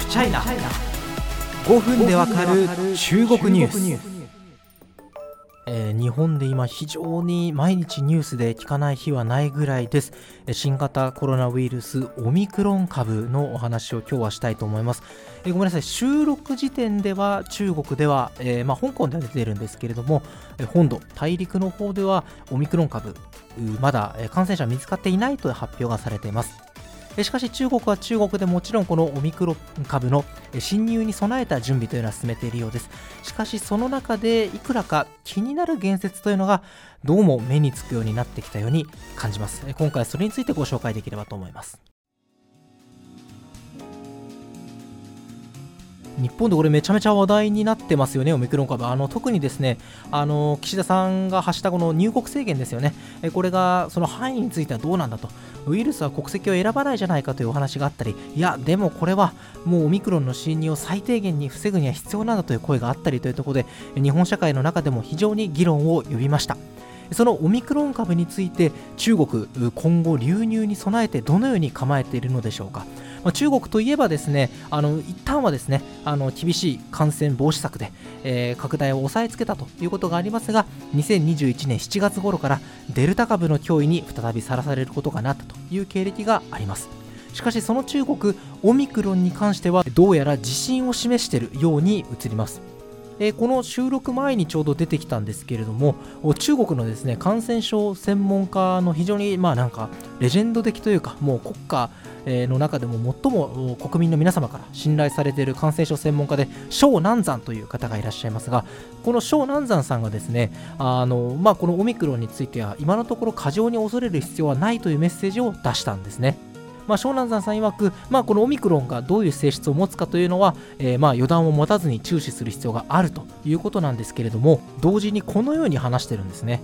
フチャイナ5分でわかる中国ニュース。えー、日本で今非常に毎日ニュースで聞かない日はないぐらいです。新型コロナウイルスオミクロン株のお話を今日はしたいと思います、えー、ごめんなさい。収録時点では中国では、えー、まあ、香港では出てるんですけれども本土大陸の方ではオミクロン株まだ感染者見つかっていないと発表がされています。しかし中国は中国でもちろんこのオミクロン株の侵入に備えた準備というのは進めているようです。しかしその中でいくらか気になる言説というのがどうも目につくようになってきたように感じます。今回それについてご紹介できればと思います。日本でこれめちゃめちゃ話題になってますよね、オミクロン株。あの特にですねあの岸田さんが発したこの入国制限ですよね、これがその範囲についてはどうなんだと、ウイルスは国籍を選ばないじゃないかというお話があったり、いや、でもこれはもうオミクロンの侵入を最低限に防ぐには必要なんだという声があったりというところで、日本社会の中でも非常に議論を呼びました。そのオミクロン株について中国今後流入に備えてどのように構えているのでしょうかまあ、中国といえばですねあの一旦はですねあの厳しい感染防止策で、えー、拡大を抑えつけたということがありますが2021年7月頃からデルタ株の脅威に再びさらされることがなったという経歴があります。しかしその中国オミクロンに関してはどうやら自信を示しているように映ります。えこの収録前にちょうど出てきたんですけれども中国のですね感染症専門家の非常にまあなんかレジェンド的というかもう国家の中でも最も国民の皆様から信頼されている感染症専門家で小南山という方がいらっしゃいますがこの小南山さんがですねあの、まあ、このオミクロンについては今のところ過剰に恐れる必要はないというメッセージを出したんですね。まあ、湘南山さん曰く、まあ、このオミクロンがどういう性質を持つかというのは、えー、まあ予断を持たずに注視する必要があるということなんですけれども同時にこのように話してるんですね。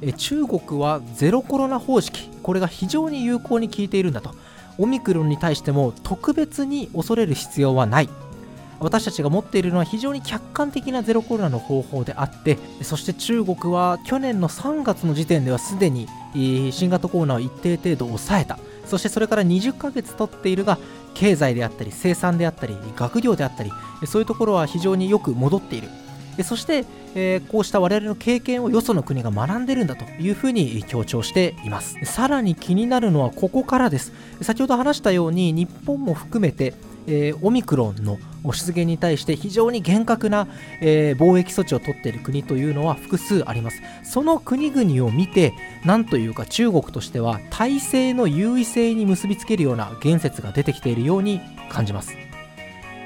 え中国はゼロコロナ方式これが非常に有効に効いているんだとオミクロンに対しても特別に恐れる必要はない。私たちが持っているのは非常に客観的なゼロコロナの方法であってそして中国は去年の3月の時点ではすでに新型コロナを一定程度抑えた。そしてそれから20ヶ月経っているが経済であったり生産であったり学業であったりそういうところは非常によく戻っている。そして、え、こうした我々の経験をよその国が学んでるんだというふうに強調しています。さらに気になるのはここからです。先ほど話したように日本も含めてえー、オミクロンの出現に対して非常に厳格な、えー、防疫措置を取っている国というのは複数あります。その国々を見てなんというか中国としては体制の優位性に結びつけるような言説が出てきているように感じます。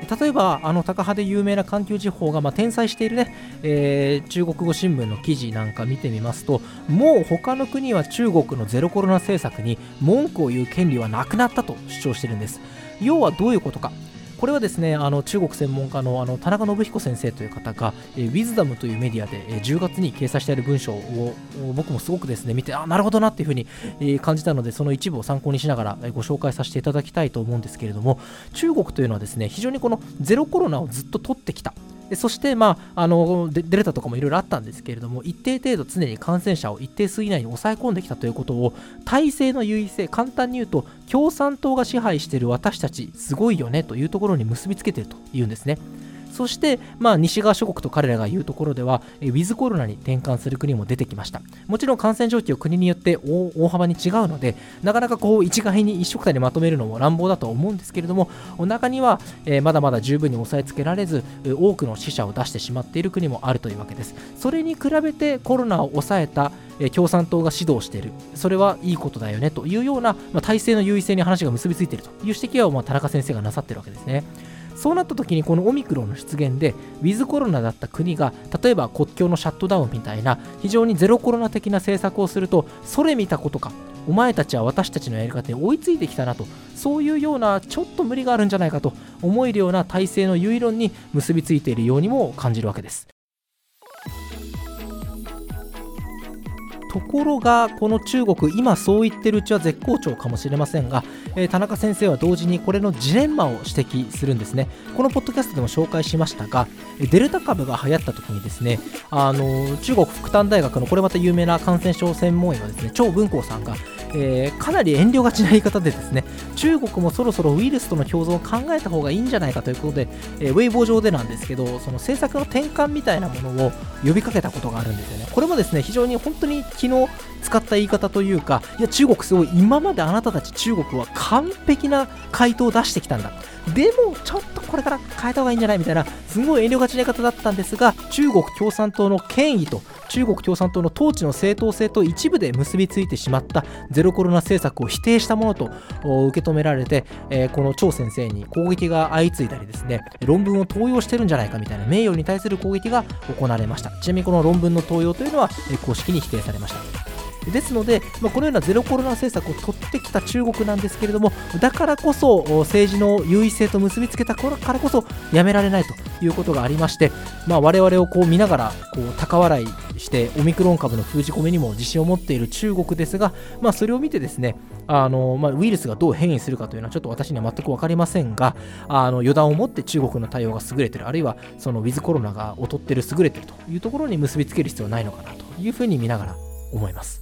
例えばあの高派で有名な環球時報が、まあ、転載しているね、えー、中国語新聞の記事なんか見てみますともう他の国は中国のゼロコロナ政策に文句を言う権利はなくなったと主張してるんです。要はどういうことか。これはですねあの中国専門家のあの田中信彦先生という方が、えー、ウィズダムというメディアで、えー、10月に掲載している文章を僕もすごくですね見てあなるほどなっていうふうに、えー、感じたのでその一部を参考にしながら、えご紹介させていただきたいと思うんですけれども中国というのはですね非常にこのゼロコロナをずっと取ってきた。でそして、まあ、あのデルタとかもいろいろあったんですけれども一定程度常に感染者を一定数以内に抑え込んできたということを体制の優位性簡単に言うと共産党が支配している私たちすごいよねというところに結びつけているというんですね。そして、まあ、西側諸国と彼らが言うところでは、ウィズコロナに転換する国も出てきました。もちろん感染状況、国によって大幅に違うので、なかなかこう一概に一色体にまとめるのも乱暴だと思うんですけれども、中には、えー、まだまだ十分に抑えつけられず、多くの死者を出してしまっている国もあるというわけです。それに比べてコロナを抑えた共産党が指導している、それはいいことだよねというような、まあ、体制の優位性に話が結びついているという指摘は、まあ、田中先生がなさっているわけですね。そうなった時にこのオミクロンの出現でウィズコロナだった国が例えば国境のシャットダウンみたいな非常にゼロコロナ的な政策をするとそれ見たことかお前たちは私たちのやり方に追いついてきたなとそういうようなちょっと無理があるんじゃないかと思えるような体制の結論に結びついているようにも感じるわけです。ところがこの中国今そう言ってるうちは絶好調かもしれませんが、えー、田中先生は同時にこれのジレンマを指摘するんですね。このポッドキャストでも紹介しましたがデルタ株が流行った時にですねあの中国福旦大学のこれまた有名な感染症専門医はですね張文光さんがえー、かなり遠慮がちな言い方でですね中国もそろそろウイルスとの共存を考えた方がいいんじゃないかということで、えー、ウェイボー上でなんですけどその政策の転換みたいなものを呼びかけたことがあるんですよね。これもですね非常に本当に昨日使った言い方というかいや中国すごい今まであなたたち中国は完璧な回答を出してきたんだ。でもちょっとこれから変えた方がいいんじゃないみたいなすごい遠慮がちな言い方だったんですが中国共産党の権威と中国共産党の統治の正当性と一部で結びついてしまったゼロコロナ政策を否定したものと受け止められて、え、この張先生に攻撃が相次いだりですね論文を盗用してるんじゃないかみたいな名誉に対する攻撃が行われました。ちなみにこの論文の盗用というのは公式に否定されました。ですので、まあ、このようなゼロコロナ政策を取ってきた中国なんですけれども、だからこそ政治の優位性と結びつけたからこそやめられないということがありまして、まあ、我々をこう見ながらこう高笑いしてオミクロン株の封じ込めにも自信を持っている中国ですが、まあ、それを見てですねあの、まあ、ウイルスがどう変異するかというのはちょっと私には全く分かりませんがあの予断を持って中国の対応が優れているあるいはそのウィズコロナが劣っている優れているというところに結びつける必要はないのかなというふうに見ながら思います。